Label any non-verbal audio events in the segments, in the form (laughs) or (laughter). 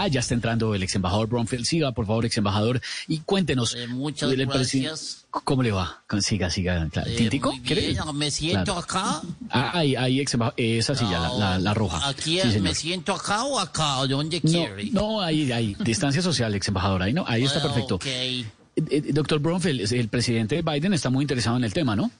Ah, ya está entrando el ex embajador Bromfield. Siga, por favor, ex embajador. Y cuéntenos. Eh, muchas gracias. ¿Cómo le va? Siga, siga. Claro. Eh, ¿Tintico? muy bien, me siento acá. Ah, ahí, ahí, ex embajador. Esa silla, la, la, la, roja. ¿Aquí Sí, me siento acá o acá? ¿Dónde No, quiere? no, ahí, ahí. Distancia social, ex embajador. Ahí no, ahí está Ah, perfecto. ok. Eh, eh, Doctor Bromfield, el presidente Biden está muy interesado en el tema, ¿no?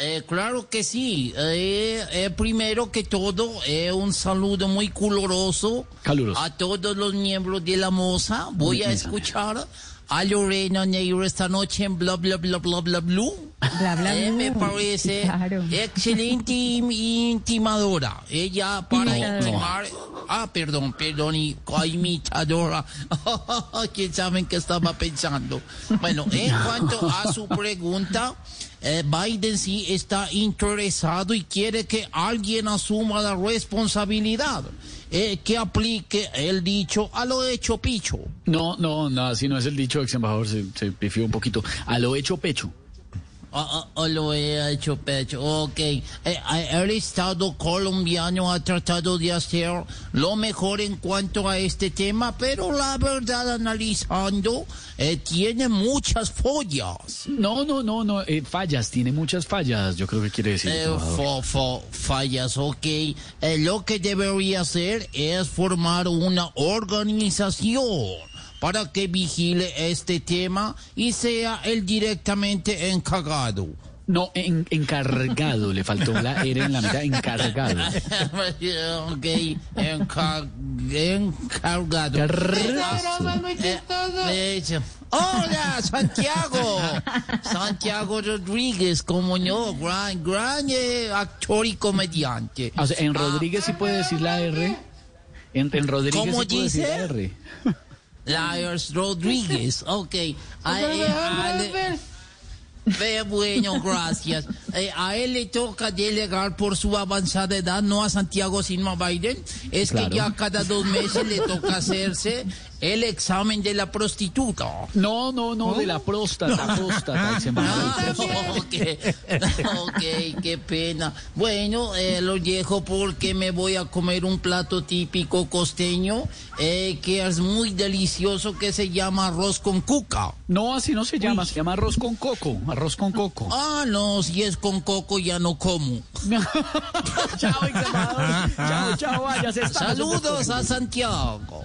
Eh, claro que sí. Eh, eh, primero que todo, eh, un saludo muy coloroso Caluroso. a todos los miembros de la moza. Voy a escuchar a Lorena Neiro esta noche en bla bla bla bla bla blue. Bla, bla, Eh, me parece Claro. excelente im- intimadora. Ella para Imitadora. intimar. Ah, perdón, perdón, y ah, imitadora. (laughs) ¿Quién saben qué estaba pensando? Bueno, en cuanto a su pregunta, eh, Biden sí está interesado y quiere que alguien asuma la responsabilidad. eh, que aplique el dicho a lo hecho picho. No, no, no, así no es el dicho, ex embajador, se, se pifió un poquito. A lo hecho pecho. Ah, ah, ah, lo he hecho pecho, ok. Eh, eh, el Estado colombiano ha tratado de hacer lo mejor en cuanto a este tema, pero la verdad, analizando, eh, tiene muchas follas. No, no, no, no, eh, fallas, tiene muchas fallas, yo creo que quiere decir. Eh, fo- fo- fallas, ok. Eh, lo que debería hacer es formar una organización para que vigile este tema y sea el directamente encargado. No, en- encargado, le faltó la R en la mitad, encargado. (laughs) ok, encar- encargado. Carrazo. Eh. Hola, Santiago. Santiago Rodríguez, como no, gran, gran eh, actor y comediante. O sea, en Rodríguez sí puede decir la R. En, en Rodríguez ¿Cómo sí puede decir la R. Lars Rodríguez, (laughs) ok. A, eh, a le- Ve, bueno, gracias. Eh, a él le toca delegar por su avanzada edad, no a Santiago sino a Biden. Es Claro. que ya cada dos meses le toca hacerse el examen de la prostituta. No, no, no, de la próstata, (laughs) embajador. Ah, ok, (laughs) ok, qué pena. Bueno, eh, lo dejo porque me voy a comer un plato típico costeño eh, que es muy delicioso que se llama arroz con cuca. No, así no se llama, se llama arroz con coco, arroz con coco. (laughs) Ah, no, si es con coco ya no como. chao, ex embajador. Chao, chao, en Saludos a Santiago.